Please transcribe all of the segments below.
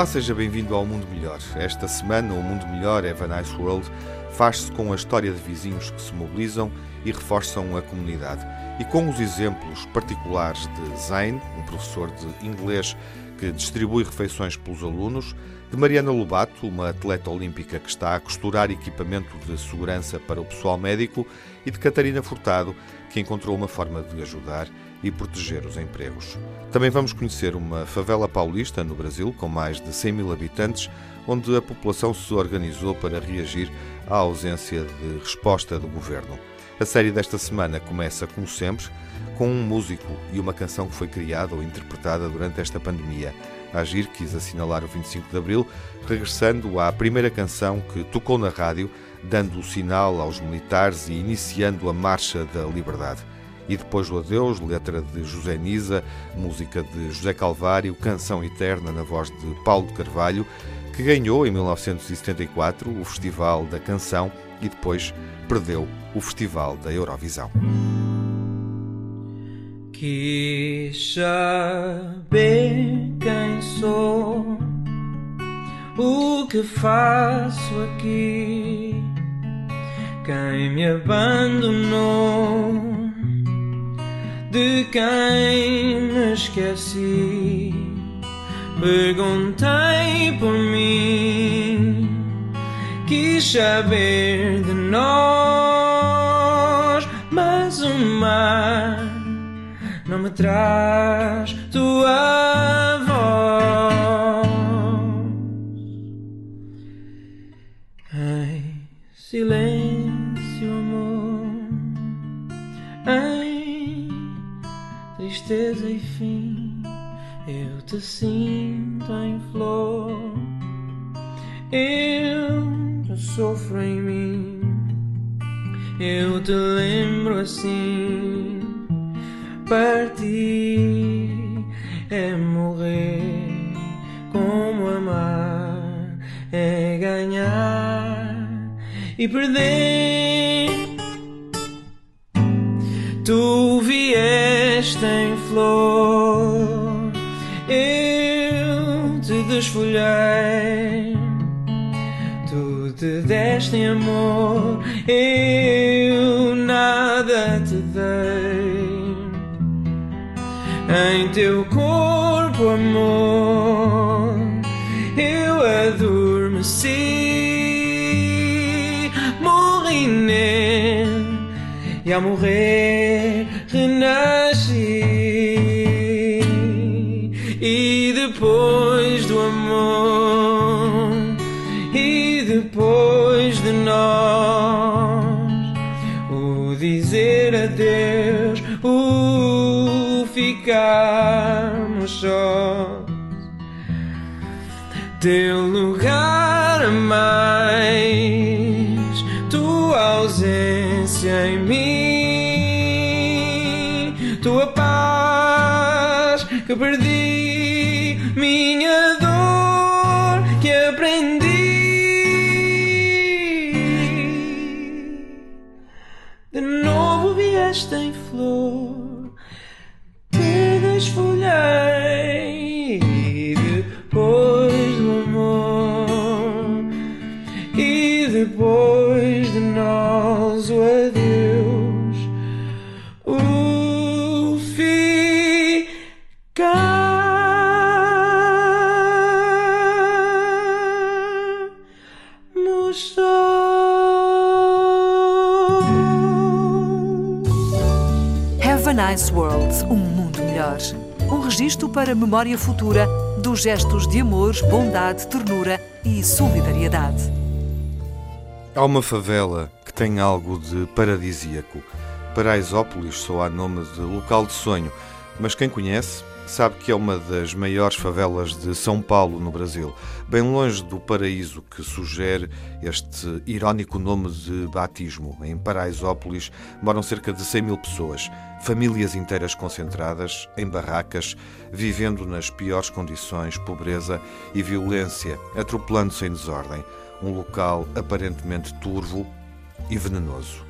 Olá, seja bem-vindo ao Mundo Melhor. Esta semana, o Mundo Melhor Have a Nice World faz-se com a história de vizinhos que se mobilizam e reforçam a comunidade. E com os exemplos particulares de Zain, um professor de inglês que distribui refeições pelos alunos, de Mariana Lobato, uma atleta olímpica que está a costurar equipamento de segurança para o pessoal médico, e de Catarina Furtado, que encontrou uma forma de ajudar e proteger os empregos. Também vamos conhecer uma favela paulista no Brasil, com mais de 100 mil habitantes, onde a população se organizou para reagir à ausência de resposta do governo. A série desta semana começa, como sempre, com um músico e uma canção que foi criada ou interpretada durante esta pandemia. A Agir quis assinalar o 25 de Abril, regressando à primeira canção que tocou na rádio, dando o sinal aos militares e iniciando a Marcha da Liberdade e depois o Adeus, letra de José Nisa, música de José Calvário, canção eterna na voz de Paulo de Carvalho, que ganhou em 1974 o Festival da Canção e depois perdeu o Festival da Eurovisão. Quis saber quem sou, o que faço aqui, quem me abandonou de quem me esqueci. Perguntei por mim, quis saber de nós, mas o mar não me traz tua voz. Em silêncio, tristeza e fim, eu te sinto em flor. Eu sofro em mim, eu te lembro assim. Partir é morrer, como amar é ganhar e perder. Tu vieste em flor, eu te desfolhei. Tu te deste amor, eu nada te dei. Em teu corpo, amor, eu adormeci, morri nele e a morrer sós, teu lugar a mais, tua ausência em mim, tua paz que perdi, minha dor que aprendi. De novo vieste em flor, para memória futura dos gestos de amor, bondade, ternura e solidariedade. Há uma favela que tem algo de paradisíaco. Paraisópolis soa a nome de local de sonho, mas quem conhece sabe que é uma das maiores favelas de São Paulo, no Brasil, bem longe do paraíso que sugere este irónico nome de batismo. Em Paraisópolis moram cerca de 100 mil pessoas, famílias inteiras concentradas em barracas, vivendo nas piores condições, pobreza e violência, atropelando-se em desordem. Um local aparentemente turvo e venenoso.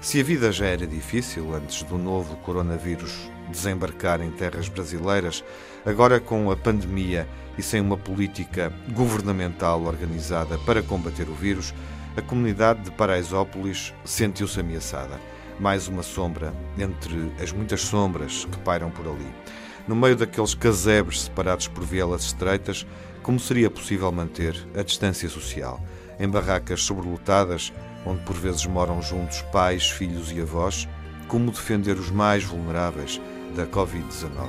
Se a vida já era difícil antes do novo coronavírus desembarcar em terras brasileiras, agora com a pandemia e sem uma política governamental organizada para combater o vírus, a comunidade de Paraisópolis sentiu-se ameaçada. Mais uma sombra entre as muitas sombras que pairam por ali. No meio daqueles casebres separados por vielas estreitas, como seria possível manter a distância social? Em barracas sobrelotadas, onde por vezes moram juntos pais, filhos e avós, como defender os mais vulneráveis da Covid-19?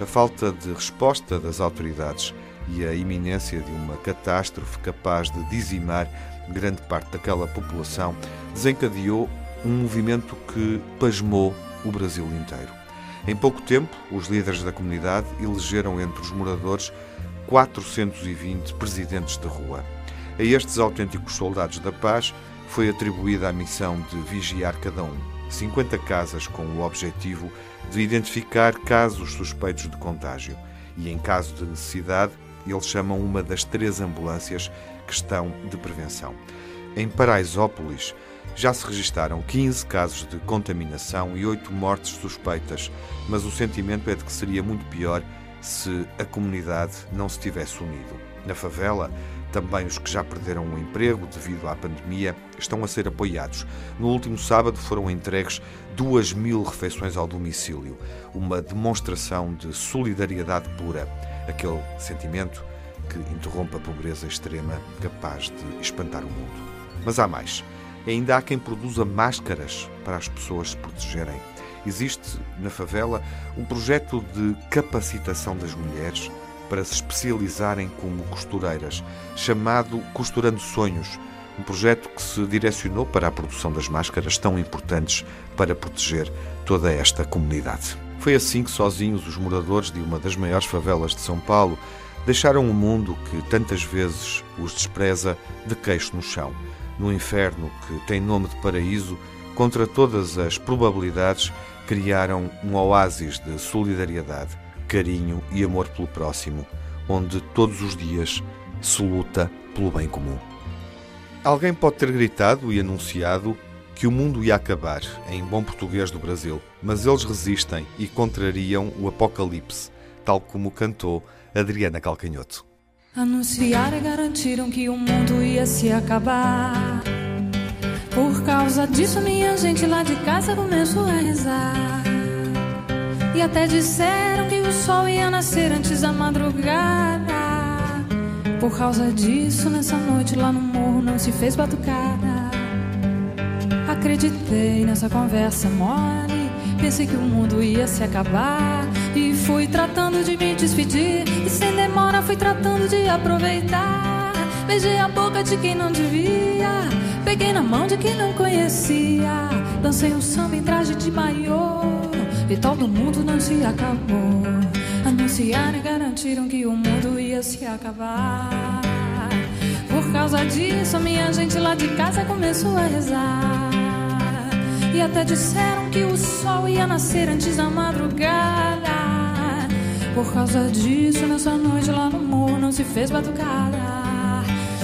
A falta de resposta das autoridades e a iminência de uma catástrofe capaz de dizimar grande parte daquela população desencadeou um movimento que pasmou o Brasil inteiro. Em pouco tempo, os líderes da comunidade elegeram entre os moradores 420 presidentes de rua. A estes autênticos soldados da paz foi atribuída a missão de vigiar cada um. 50 casas com o objetivo de identificar casos suspeitos de contágio e, em caso de necessidade, eles chamam uma das três ambulâncias que estão de prevenção. Em Paraisópolis já se registaram 15 casos de contaminação e 8 mortes suspeitas, mas o sentimento é de que seria muito pior se a comunidade não se tivesse unido. Na favela, também os que já perderam o emprego devido à pandemia estão a ser apoiados. No último sábado foram entregues duas mil refeições ao domicílio, uma demonstração de solidariedade pura, aquele sentimento que interrompe a pobreza extrema capaz de espantar o mundo. Mas há mais. Ainda há quem produza máscaras para as pessoas se protegerem. Existe na favela um projeto de capacitação das mulheres para se especializarem como costureiras, chamado Costurando Sonhos, um projeto que se direcionou para a produção das máscaras tão importantes para proteger toda esta comunidade. Foi assim que sozinhos os moradores de uma das maiores favelas de São Paulo deixaram o mundo que tantas vezes os despreza de queixo no chão, no inferno que tem nome de paraíso, contra todas as probabilidades criaram um oásis de solidariedade, carinho e amor pelo próximo, onde todos os dias se luta pelo bem comum. Alguém pode ter gritado e anunciado que o mundo ia acabar, em bom português do Brasil, mas eles resistem e contrariam o apocalipse, tal como cantou Adriana Calcanhoto. Anunciaram e garantiram que o mundo ia se acabar. Por causa disso, minha gente lá de casa começou a rezar. E até disseram que o sol ia nascer antes da madrugada. Por causa disso, nessa noite lá no morro não se fez batucada. Acreditei nessa conversa mole. Pensei que o mundo ia se acabar. E fui tratando de me despedir. E sem demora fui tratando de aproveitar. Beijei a boca de quem não devia. Peguei na mão de quem não conhecia. Dancei um samba em traje de maiô. E todo mundo não se acabou. Anunciaram e garantiram que o mundo ia se acabar. Por causa disso, minha gente lá de casa começou a rezar. E até disseram que o sol ia nascer antes da madrugada. Por causa disso, nessa noite lá no morro não se fez batucada.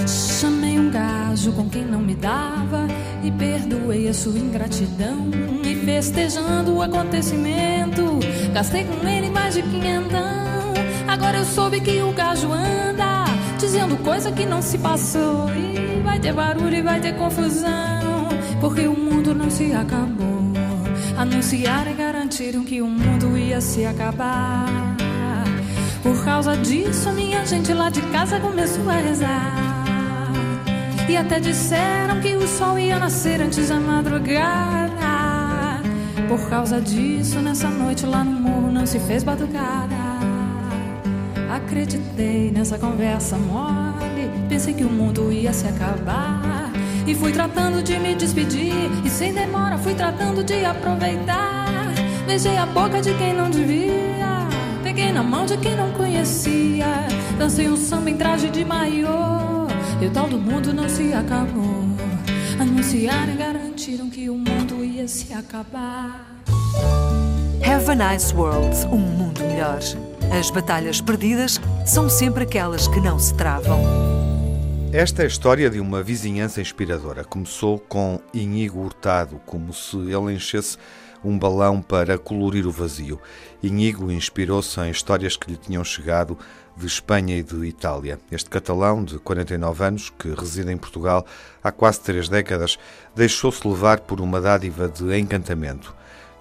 Chamei um gajo com quem não me dava e perdoei a sua ingratidão. E festejando o acontecimento, gastei com ele mais de quinhentão. Agora eu soube que o gajo anda dizendo coisa que não se passou. E vai ter barulho e vai ter confusão, porque o mundo não se acabou. Anunciaram e garantiram que o mundo ia se acabar. Por causa disso, minha gente lá de casa começou a rezar. E até disseram que o sol ia nascer antes da madrugada. Por causa disso, nessa noite lá no morro não se fez batucada. Acreditei nessa conversa mole. Pensei que o mundo ia se acabar. E fui tratando de me despedir. E sem demora fui tratando de aproveitar. Beijei a boca de quem não devia. Peguei na mão de quem não conhecia. Dancei um samba em traje de maiô. E o tal do mundo não se acabou. Anunciaram e garantiram que o mundo ia se acabar. Have a nice world, um mundo melhor. As batalhas perdidas são sempre aquelas que não se travam. Esta é a história de uma vizinhança inspiradora. Começou com Inigo Hurtado, como se ele enchesse um balão para colorir o vazio. Inigo inspirou-se em histórias que lhe tinham chegado de Espanha e de Itália. Este catalão, de 49 anos, que reside em Portugal há quase três décadas, deixou-se levar por uma dádiva de encantamento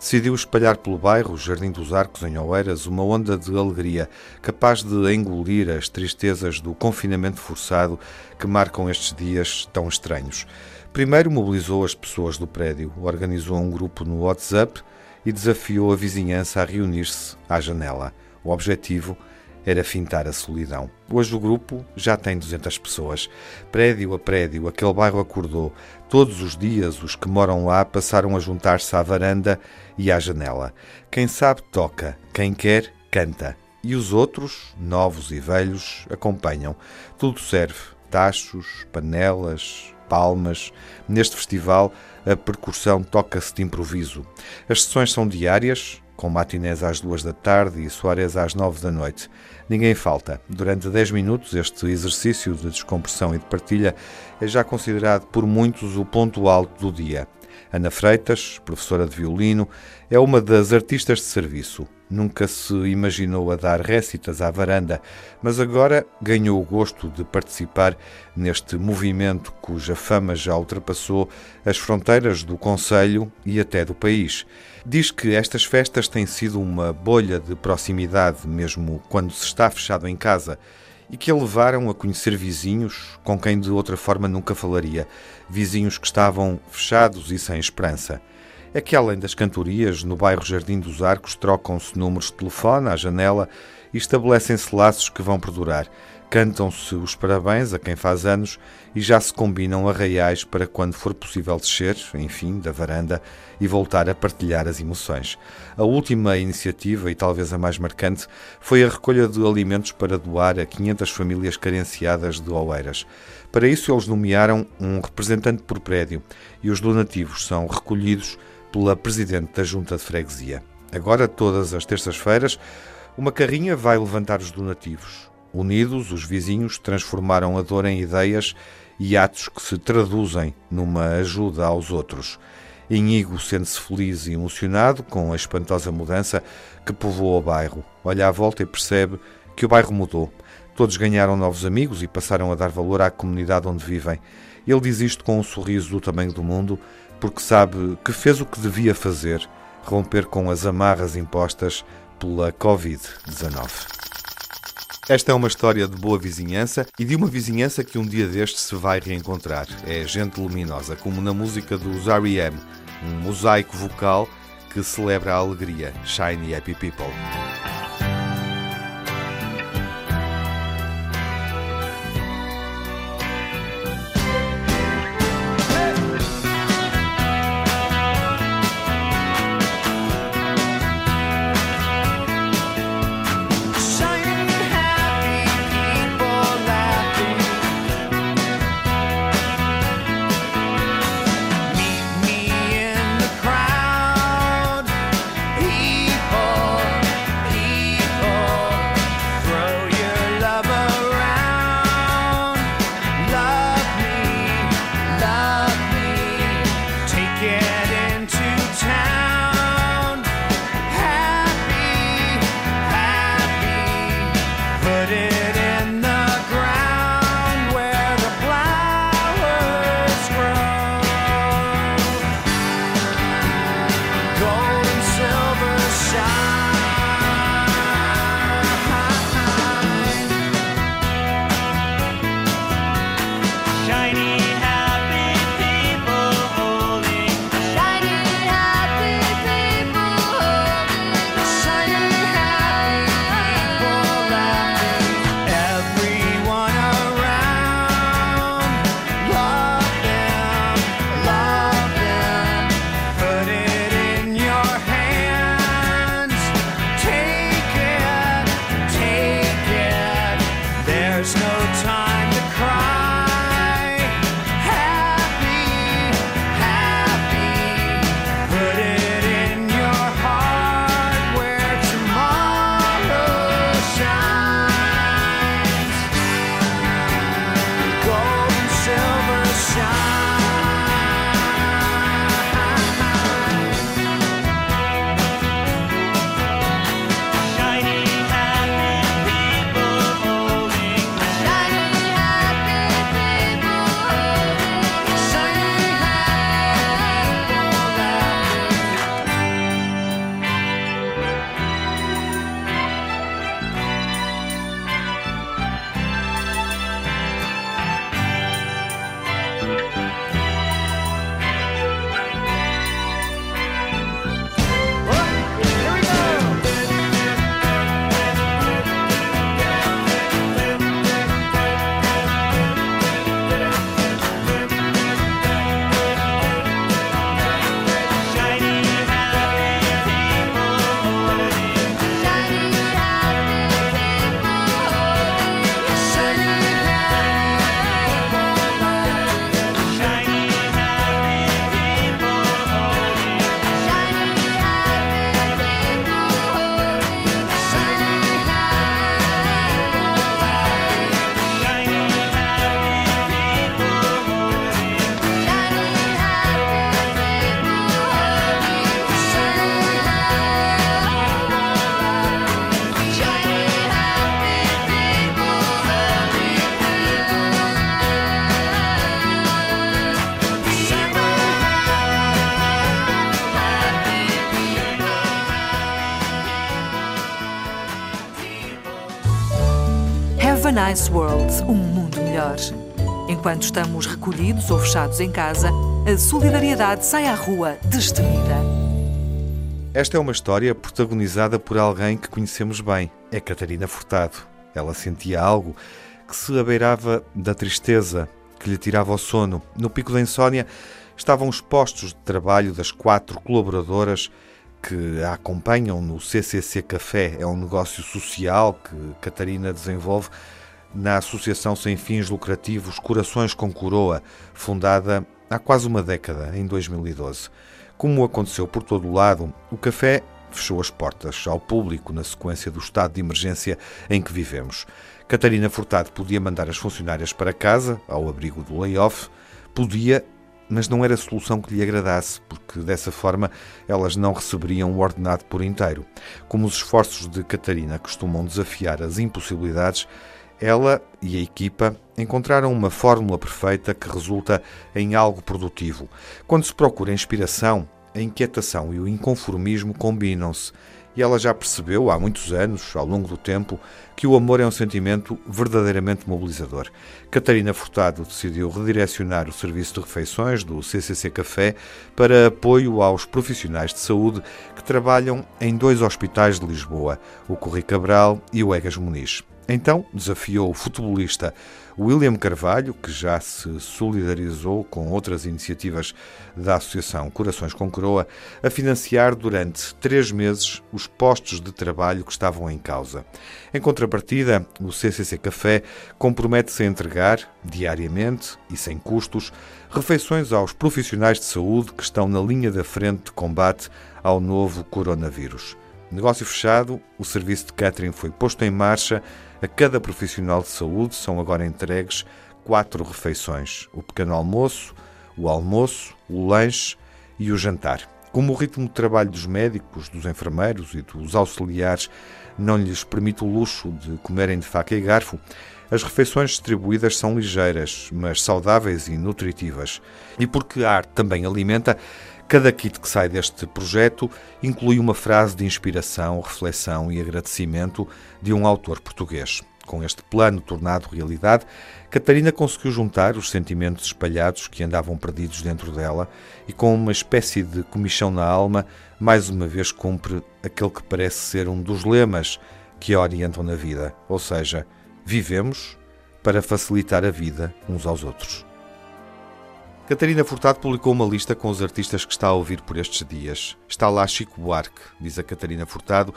decidiu espalhar pelo bairro Jardim dos Arcos, em Oeiras, uma onda de alegria capaz de engolir as tristezas do confinamento forçado que marcam estes dias tão estranhos. Primeiro mobilizou as pessoas do prédio, organizou um grupo no WhatsApp e desafiou a vizinhança a reunir-se à janela. O objetivo era fintar a solidão. Hoje o grupo já tem 200 pessoas. Prédio a prédio, aquele bairro acordou. Todos os dias os que moram lá passaram a juntar-se à varanda e à janela. Quem sabe toca, quem quer canta. E os outros, novos e velhos, acompanham. Tudo serve: tachos, panelas, palmas. Neste festival, a percussão toca-se de improviso. As sessões são diárias, com matinés às duas da tarde e soares às nove da noite. Ninguém falta. Durante dez minutos, este exercício de descompressão e de partilha é já considerado por muitos o ponto alto do dia. Ana Freitas, professora de violino, é uma das artistas de serviço. Nunca se imaginou a dar récitas à varanda, mas agora ganhou o gosto de participar neste movimento cuja fama já ultrapassou as fronteiras do Conselho e até do país. Diz que estas festas têm sido uma bolha de proximidade, mesmo quando se está fechado em casa e que a levaram a conhecer vizinhos com quem de outra forma nunca falaria, vizinhos que estavam fechados e sem esperança. É que além das cantorias, no bairro Jardim dos Arcos trocam-se números de telefone à janela e estabelecem-se laços que vão perdurar. Cantam-se os parabéns a quem faz anos e já se combinam arraiais para quando for possível descer, enfim, da varanda e voltar a partilhar as emoções. A última iniciativa, e talvez a mais marcante, foi a recolha de alimentos para doar a 500 famílias carenciadas de Oeiras. Para isso, eles nomearam um representante por prédio e os donativos são recolhidos pela Presidente da Junta de Freguesia. Agora, todas as terças-feiras, uma carrinha vai levantar os donativos. Unidos, os vizinhos transformaram a dor em ideias e atos que se traduzem numa ajuda aos outros. Inigo sente-se feliz e emocionado com a espantosa mudança que povoou o bairro. Olha à volta e percebe que o bairro mudou. Todos ganharam novos amigos e passaram a dar valor à comunidade onde vivem. Ele diz isto com um sorriso do tamanho do mundo, porque sabe que fez o que devia fazer romper com as amarras impostas pela Covid-19. Esta é uma história de boa vizinhança e de uma vizinhança que um dia deste se vai reencontrar. É gente luminosa, como na música dos R.E.M., um mosaico vocal que celebra a alegria. Shiny Happy People. Nice World, um mundo melhor. Enquanto estamos recolhidos ou fechados em casa, a solidariedade sai à rua destemida. Esta é uma história protagonizada por alguém que conhecemos bem. É Catarina Furtado. Ela sentia algo que se abeirava da tristeza, que lhe tirava o sono. No pico da insônia estavam os postos de trabalho das quatro colaboradoras que a acompanham no CCC Café. É um negócio social que Catarina desenvolve na Associação Sem Fins Lucrativos Corações com Coroa, fundada há quase uma década, em 2012. Como aconteceu por todo o lado, o café fechou as portas ao público na sequência do estado de emergência em que vivemos. Catarina Furtado podia mandar as funcionárias para casa, ao abrigo do layoff, podia, mas não era a solução que lhe agradasse, porque dessa forma elas não receberiam o ordenado por inteiro. Como os esforços de Catarina costumam desafiar as impossibilidades, ela e a equipa encontraram uma fórmula perfeita que resulta em algo produtivo. Quando se procura inspiração, a inquietação e o inconformismo combinam-se. E ela já percebeu há muitos anos, ao longo do tempo, que o amor é um sentimento verdadeiramente mobilizador. Catarina Furtado decidiu redirecionar o serviço de refeições do CCC Café para apoio aos profissionais de saúde que trabalham em dois hospitais de Lisboa, o Corri Cabral e o Egas Muniz. Então desafiou o futebolista William Carvalho, que já se solidarizou com outras iniciativas da Associação Corações com Coroa, a financiar durante três meses os postos de trabalho que estavam em causa. Em contrapartida, o CCC Café compromete-se a entregar, diariamente e sem custos, refeições aos profissionais de saúde que estão na linha da frente de combate ao novo coronavírus. Negócio fechado, o serviço de catering foi posto em marcha a cada profissional de saúde são agora entregues quatro refeições: o pequeno almoço, o almoço, o lanche e o jantar. Como o ritmo de trabalho dos médicos, dos enfermeiros e dos auxiliares não lhes permite o luxo de comerem de faca e garfo, as refeições distribuídas são ligeiras, mas saudáveis e nutritivas. E porque a arte também alimenta, cada kit que sai deste projeto inclui uma frase de inspiração, reflexão e agradecimento de um autor português. Com este plano tornado realidade, Catarina conseguiu juntar os sentimentos espalhados que andavam perdidos dentro dela e, com uma espécie de comichão na alma, mais uma vez cumpre aquele que parece ser um dos lemas que a orientam na vida, ou seja, vivemos para facilitar a vida uns aos outros. Catarina Furtado publicou uma lista com os artistas que está a ouvir por estes dias. Está lá Chico Buarque, diz a Catarina Furtado,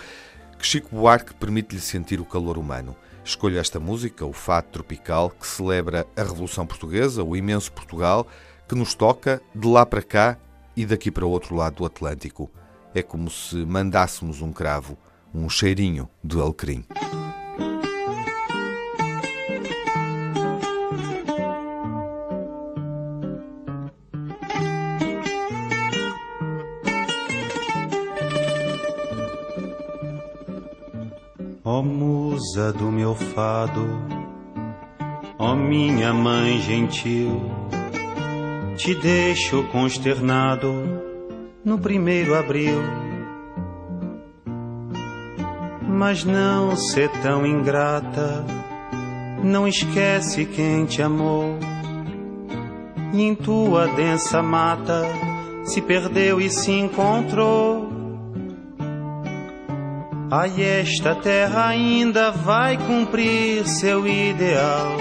que Chico Buarque permite-lhe sentir o calor humano. Escolho esta música, o Fato Tropical, que celebra a Revolução Portuguesa, o imenso Portugal, que nos toca de lá para cá e daqui para o outro lado do Atlântico. É como se mandássemos um cravo, um cheirinho de alecrim. Ó musa do meu fado, ó minha mãe gentil, te deixo consternado no primeiro abril. Mas não ser tão ingrata, não esquece quem te amou. E em tua densa mata se perdeu e se encontrou Ai, esta terra ainda vai cumprir seu ideal.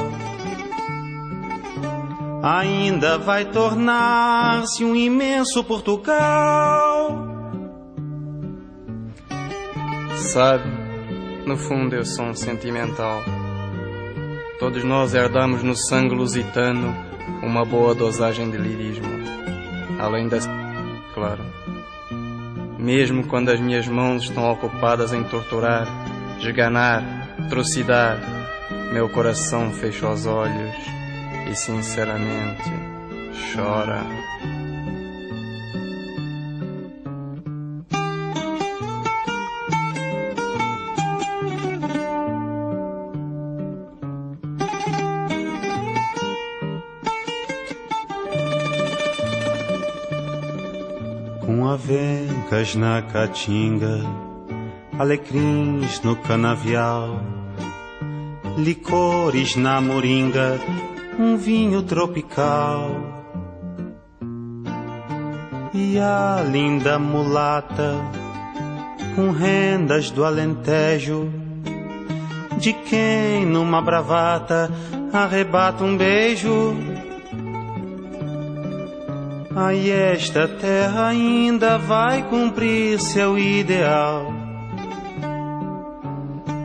Ainda vai tornar-se um imenso Portugal. Sabe, no fundo eu sou um sentimental. Todos nós herdamos no sangue lusitano uma boa dosagem de lirismo. Além da. claro mesmo quando as minhas mãos estão ocupadas em torturar, esganar, trucidar, meu coração fecha os olhos e sinceramente chora. Avencas na caatinga, alecrins no canavial licores na moringa, um vinho tropical. E a linda mulata, com rendas do Alentejo, de quem numa bravata arrebata um beijo. Aí esta terra ainda vai cumprir seu ideal.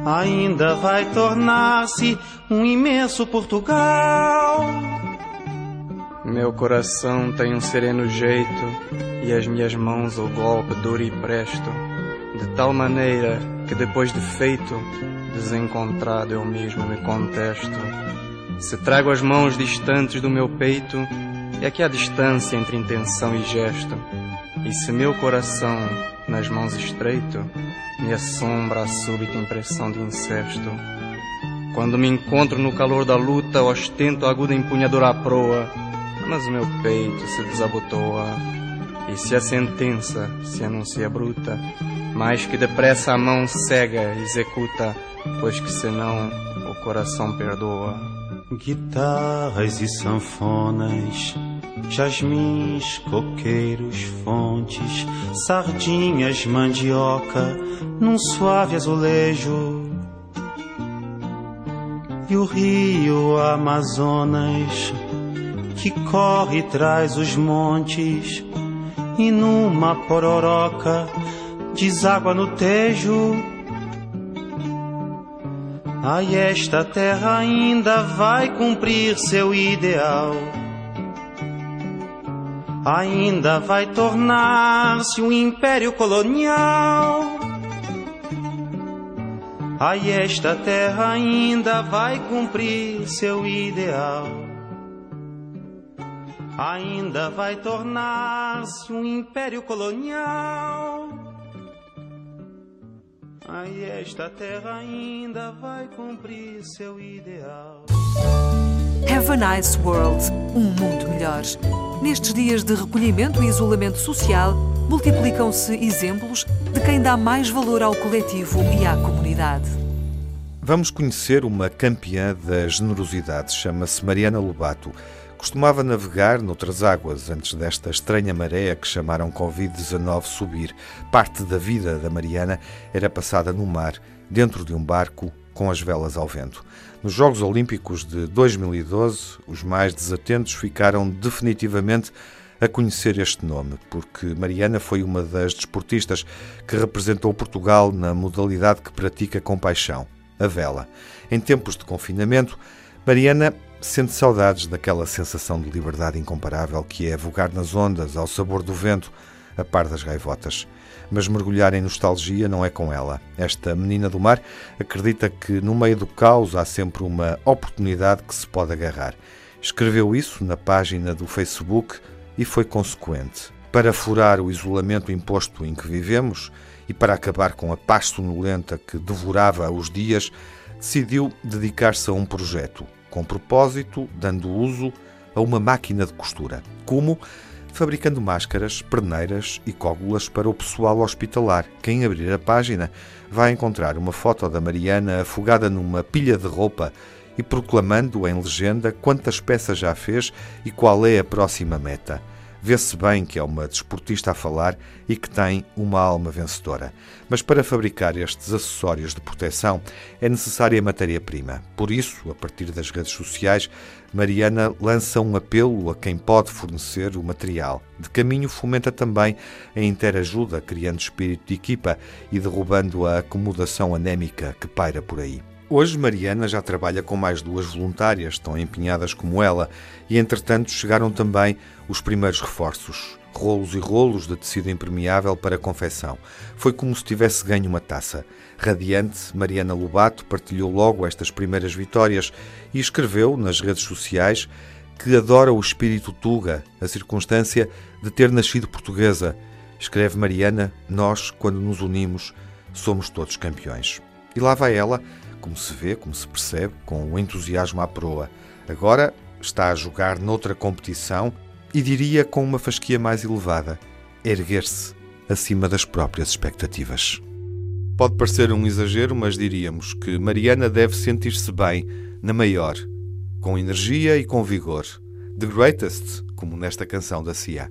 Ainda vai tornar-se um imenso Portugal. Meu coração tem um sereno jeito e as minhas mãos o golpe duro e presto, de tal maneira que depois de feito, desencontrado eu mesmo me contesto. Se trago as mãos distantes do meu peito, é que há distância entre intenção e gesto. E se meu coração nas mãos estreito, me assombra a súbita impressão de incesto. Quando me encontro no calor da luta, ostento a aguda empunhadura à proa, mas o meu peito se desabotoa. E se a sentença se anuncia bruta, mais que depressa a mão cega executa, pois que senão o coração perdoa. Guitarras e sanfonas, jasmins, coqueiros, fontes, sardinhas, mandioca, num suave azulejo. E o rio Amazonas, que corre e traz os montes, e numa pororoca, deságua no tejo. Ai, esta terra ainda vai cumprir seu ideal. Ainda vai tornar-se um império colonial. Ai, esta terra ainda vai cumprir seu ideal. Ainda vai tornar-se um império colonial. Ai, esta terra ainda vai cumprir seu ideal. Have a nice world, um mundo melhor. Nestes dias de recolhimento e isolamento social, multiplicam-se exemplos de quem dá mais valor ao coletivo e à comunidade. Vamos conhecer uma campeã da generosidade, chama-se Mariana Lobato. Costumava navegar noutras águas antes desta estranha maré que chamaram Covid-19 subir. Parte da vida da Mariana era passada no mar, dentro de um barco, com as velas ao vento. Nos Jogos Olímpicos de 2012, os mais desatentos ficaram definitivamente a conhecer este nome, porque Mariana foi uma das desportistas que representou Portugal na modalidade que pratica com paixão, a vela. Em tempos de confinamento, Mariana sente saudades daquela sensação de liberdade incomparável que é vogar nas ondas, ao sabor do vento, a par das gaivotas. Mas mergulhar em nostalgia não é com ela. Esta menina do mar acredita que no meio do caos há sempre uma oportunidade que se pode agarrar. Escreveu isso na página do Facebook e foi consequente. Para furar o isolamento imposto em que vivemos e para acabar com a paz sonolenta que devorava os dias, decidiu dedicar-se a um projeto, com propósito, dando uso a uma máquina de costura. Como? Fabricando máscaras, perneiras e cógulas para o pessoal hospitalar. Quem abrir a página vai encontrar uma foto da Mariana afogada numa pilha de roupa e proclamando em legenda quantas peças já fez e qual é a próxima meta. Vê-se bem que é uma desportista a falar e que tem uma alma vencedora. Mas para fabricar estes acessórios de proteção é necessária matéria-prima. Por isso, a partir das redes sociais, Mariana lança um apelo a quem pode fornecer o material. De caminho, fomenta também a interajuda, criando espírito de equipa e derrubando a acomodação anémica que paira por aí. Hoje, Mariana já trabalha com mais duas voluntárias, tão empenhadas como ela, e entretanto chegaram também os primeiros reforços. Rolos e rolos de tecido impermeável para confecção. Foi como se tivesse ganho uma taça. Radiante, Mariana Lobato partilhou logo estas primeiras vitórias e escreveu nas redes sociais que adora o espírito Tuga, a circunstância de ter nascido portuguesa. Escreve Mariana: Nós, quando nos unimos, somos todos campeões. E lá vai ela como se vê, como se percebe, com o entusiasmo à proa. Agora está a jogar noutra competição e diria com uma fasquia mais elevada, erguer-se acima das próprias expectativas. Pode parecer um exagero, mas diríamos que Mariana deve sentir-se bem na maior, com energia e com vigor. The Greatest, como nesta canção da Cia.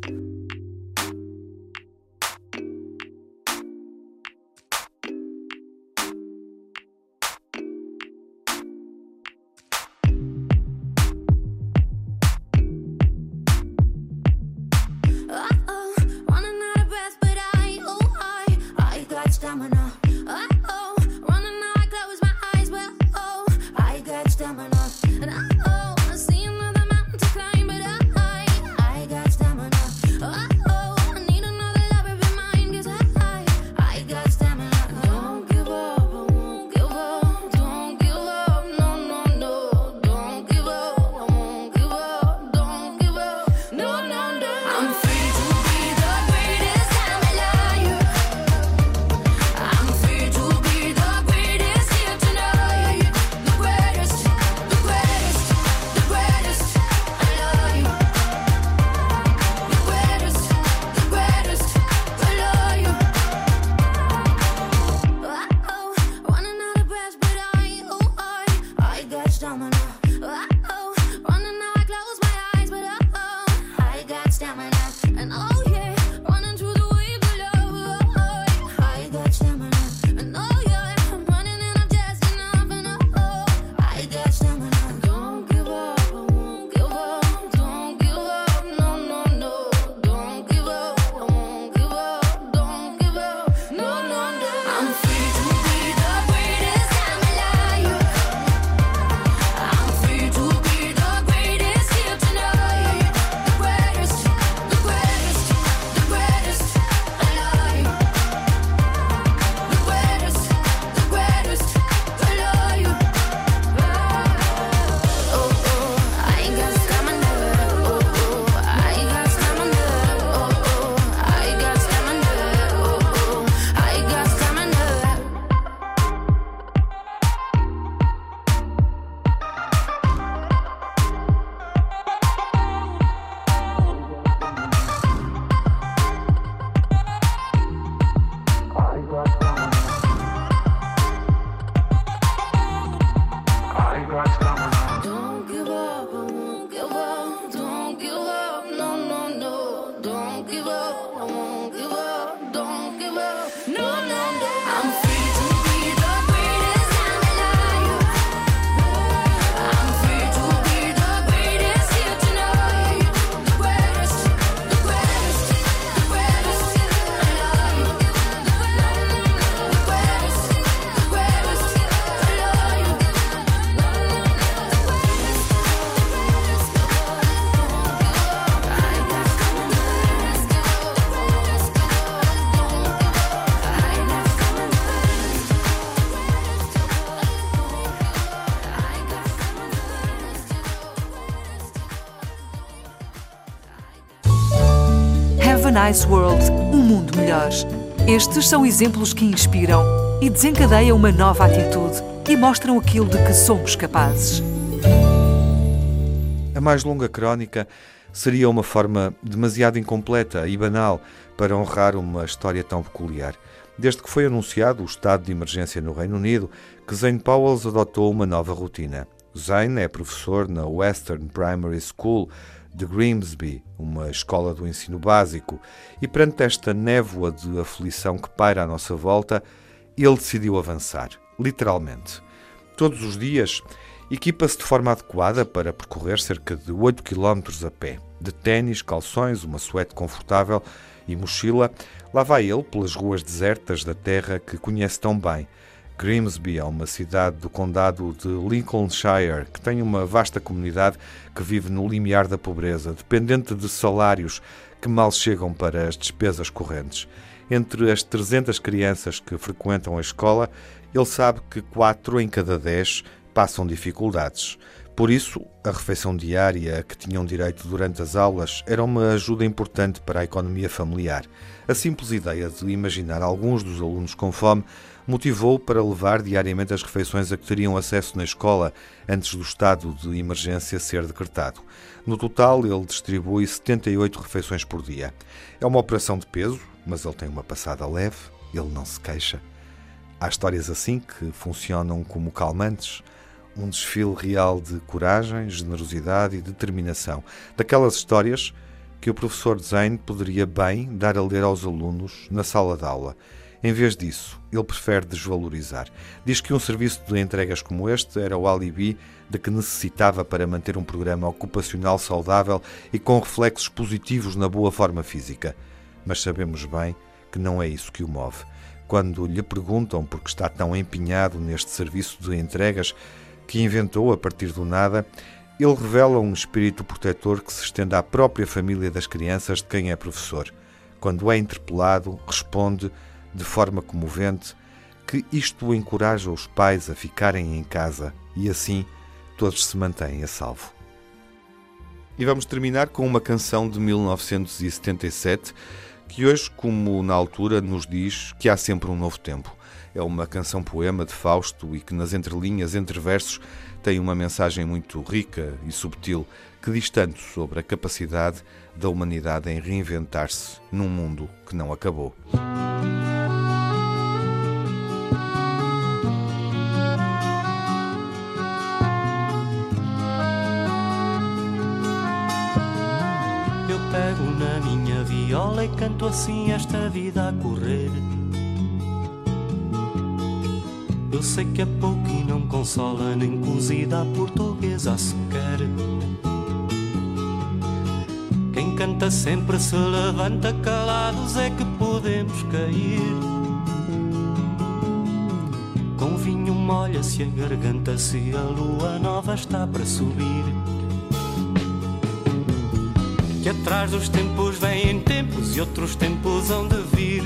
Nice World, um mundo melhor. Estes são exemplos que inspiram e desencadeiam uma nova atitude e mostram aquilo de que somos capazes. A mais longa crónica seria uma forma demasiado incompleta e banal para honrar uma história tão peculiar. Desde que foi anunciado o estado de emergência no Reino Unido, que Zane Powell adotou uma nova rotina. Zane é professor na Western Primary School de Grimsby, uma escola do ensino básico, e perante esta névoa de aflição que paira à nossa volta, ele decidiu avançar, literalmente. Todos os dias, equipa-se de forma adequada para percorrer cerca de 8 km a pé. De ténis, calções, uma suéte confortável e mochila, lá vai ele pelas ruas desertas da terra que conhece tão bem Grimsby é uma cidade do condado de Lincolnshire que tem uma vasta comunidade que vive no limiar da pobreza, dependente de salários que mal chegam para as despesas correntes. Entre as 300 crianças que frequentam a escola, ele sabe que 4 em cada 10 passam dificuldades. Por isso, a refeição diária que tinham direito durante as aulas era uma ajuda importante para a economia familiar. A simples ideia de imaginar alguns dos alunos com fome motivou para levar diariamente as refeições a que teriam acesso na escola antes do estado de emergência ser decretado. No total, ele distribui 78 refeições por dia. É uma operação de peso, mas ele tem uma passada leve, ele não se queixa. Há histórias assim que funcionam como calmantes, um desfile real de coragem, generosidade e determinação. Daquelas histórias que o professor Zane poderia bem dar a ler aos alunos na sala de aula. Em vez disso, ele prefere desvalorizar. Diz que um serviço de entregas como este era o alibi de que necessitava para manter um programa ocupacional saudável e com reflexos positivos na boa forma física. Mas sabemos bem que não é isso que o move. Quando lhe perguntam por que está tão empenhado neste serviço de entregas que inventou a partir do nada, ele revela um espírito protetor que se estende à própria família das crianças de quem é professor. Quando é interpelado, responde, de forma comovente, que isto encoraja os pais a ficarem em casa e assim todos se mantêm a salvo. E vamos terminar com uma canção de 1977 que hoje, como na altura, nos diz que há sempre um novo tempo. É uma canção-poema de Fausto e que, nas entrelinhas, entre versos, tem uma mensagem muito rica e subtil que diz tanto sobre a capacidade da humanidade em reinventar-se num mundo que não acabou. E canto assim esta vida a correr. Eu sei que é pouco e não consola, nem cozida a portuguesa sequer. Quem canta sempre se levanta calados, é que podemos cair. Com vinho molha-se a garganta se a lua nova está para subir. Que atrás dos tempos vêm e outros tempos hão de vir.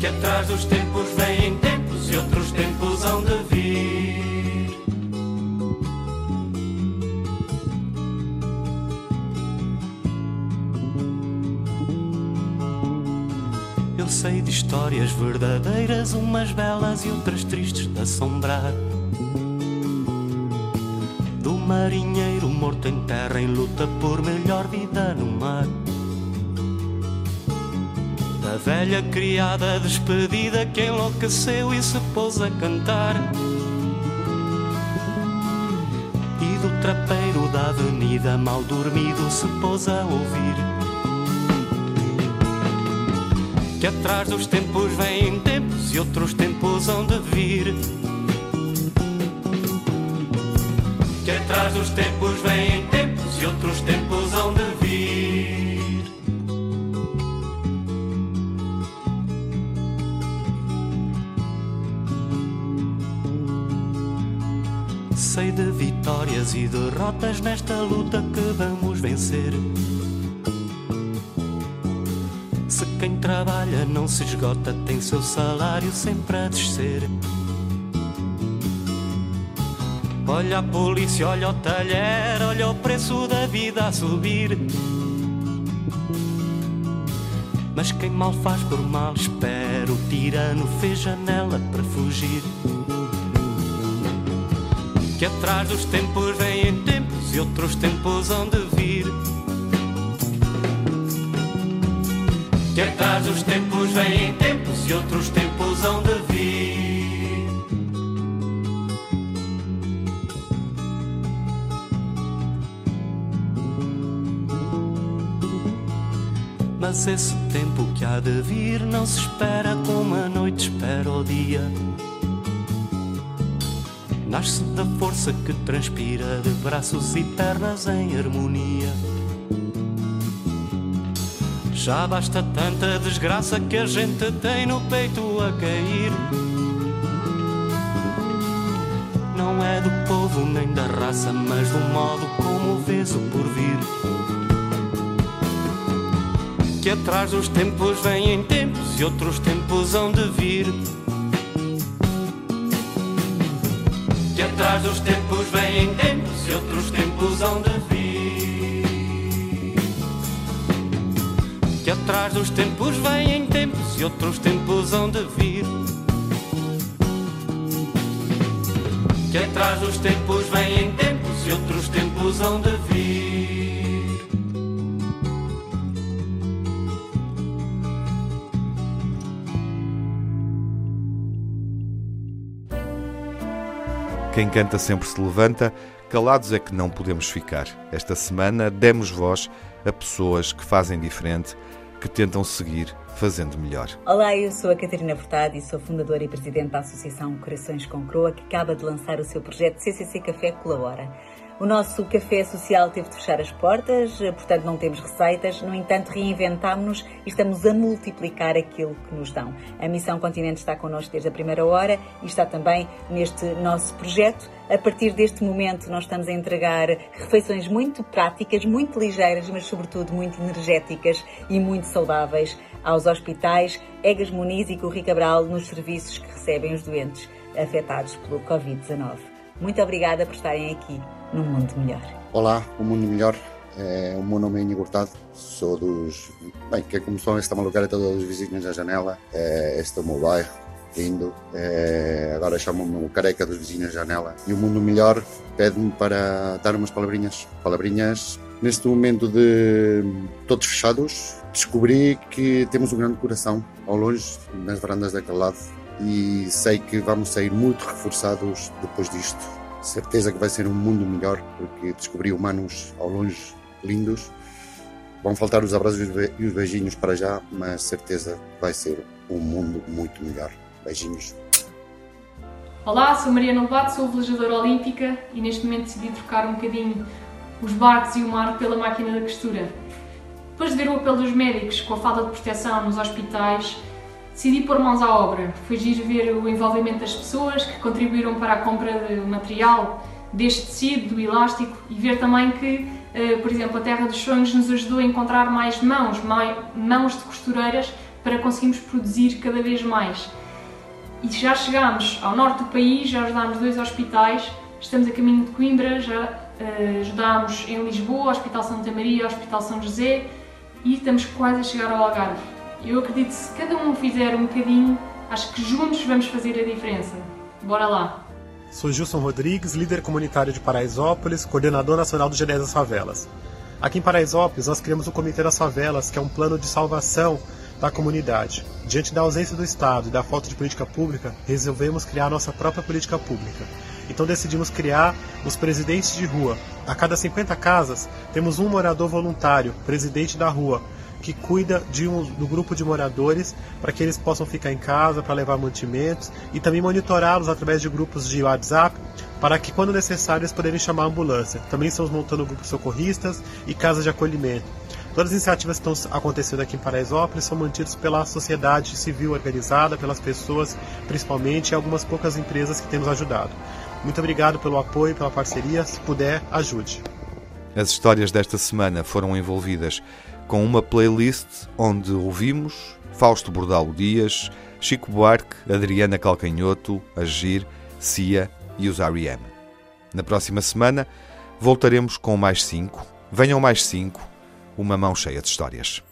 Que atrás dos tempos vêm tempos e outros tempos hão de vir. Eu sei de histórias verdadeiras, umas belas e outras tristes de assombrar. Marinheiro morto em terra em luta por melhor vida no mar. Da velha criada despedida que enlouqueceu e se pôs a cantar. E do trapeiro da avenida mal dormido se pôs a ouvir. Que atrás dos tempos vêm tempos e outros tempos hão de vir. Que atrás dos tempos vêm tempos e outros tempos hão de vir. Sei de vitórias e derrotas nesta luta que vamos vencer. Se quem trabalha não se esgota, tem seu salário sempre a descer. Olha a polícia, olha o talher, olha o preço da vida a subir. Mas quem mal faz por mal espera, o tirano fez janela para fugir. Que atrás dos tempos vêm tempos e outros tempos hão de vir. Que atrás dos tempos vêm tempos e outros Mas esse tempo que há de vir não se espera como a noite espera o dia. Nasce da força que transpira de braços e pernas em harmonia. Já basta tanta desgraça que a gente tem no peito a cair. Não é do povo nem da raça, mas do modo como vês o porvir. Que atrás dos tempos vêm tempos e outros tempos hão de vir. Que atrás dos tempos vêm tempos e outros tempos hão de vir. Que atrás dos tempos vêm tempos e outros tempos hão de vir. Que atrás dos tempos vêm tempos e outros tempos hão de vir. Quem canta sempre se levanta, calados é que não podemos ficar. Esta semana demos voz a pessoas que fazem diferente, que tentam seguir fazendo melhor. Olá, eu sou a Catarina Furtado e sou fundadora e presidente da Associação Corações com Croa, que acaba de lançar o seu projeto CCC Café Colabora. O nosso café social teve de fechar as portas, portanto não temos receitas, no entanto reinventámos-nos e estamos a multiplicar aquilo que nos dão. A Missão Continente está connosco desde a primeira hora e está também neste nosso projeto. A partir deste momento nós estamos a entregar refeições muito práticas, muito ligeiras, mas sobretudo muito energéticas e muito saudáveis aos hospitais Egas Muniz e Corri Cabral nos serviços que recebem os doentes afetados pelo Covid-19. Muito obrigada por estarem aqui num mundo melhor. Olá, o um mundo melhor. É, o meu nome é Inigo Hurtado, sou dos. Bem, que começou esta maluqueira todos os vizinhos da janela. É, este é o meu bairro, lindo. É, agora chamam-me o careca dos vizinhos da janela. E o mundo melhor pede-me para dar umas palavrinhas. Palavrinhas. Neste momento de todos fechados, descobri que temos um grande coração ao longe, nas varandas daquele lado. E sei que vamos sair muito reforçados depois disto certeza que vai ser um mundo melhor, porque descobri humanos ao longe lindos. Vão faltar os abraços e os beijinhos para já, mas certeza vai ser um mundo muito melhor. Beijinhos. Olá, sou Mariana Lobato, sou velejadora olímpica e neste momento decidi trocar um bocadinho os barcos e o mar pela máquina da costura. Depois de ver o apelo dos médicos com a falta de proteção nos hospitais, decidi pôr mãos à obra. Foi ver o envolvimento das pessoas que contribuíram para a compra de material, deste tecido, do elástico e ver também que, eh, por exemplo, a Terra dos Sonhos nos ajudou a encontrar mais mãos, mãos de costureiras para conseguirmos produzir cada vez mais. E já chegámos ao norte do país, já ajudámos dois hospitais, estamos a caminho de Coimbra, já eh, ajudámos em Lisboa, Hospital Santa Maria, Hospital São José e estamos quase a chegar ao Algarve. Eu acredito que se cada um fizer um bocadinho, acho que juntos vamos fazer a diferença. Bora lá! Sou Gilson Rodrigues, líder comunitário de Paraisópolis, coordenador nacional do G10 das Favelas. Aqui em Paraisópolis, nós criamos o Comitê das Favelas, que é um plano de salvação da comunidade. Diante da ausência do Estado e da falta de política pública, resolvemos criar nossa própria política pública. Então decidimos criar os presidentes de rua. A cada 50 casas, temos um morador voluntário, presidente da rua, que cuida de um, do grupo de moradores para que eles possam ficar em casa para levar mantimentos e também monitorá-los através de grupos de WhatsApp para que, quando necessário, eles poderem chamar a ambulância. Também estamos montando grupos socorristas e casas de acolhimento. Todas as iniciativas que estão acontecendo aqui em Paraisópolis são mantidas pela sociedade civil organizada, pelas pessoas principalmente e algumas poucas empresas que temos ajudado. Muito obrigado pelo apoio, pela parceria. Se puder, ajude. As histórias desta semana foram envolvidas com uma playlist onde ouvimos Fausto Bordalo Dias, Chico Buarque, Adriana Calcanhoto, Agir, Cia e os R.E.M. Na próxima semana voltaremos com mais cinco. Venham mais cinco, uma mão cheia de histórias.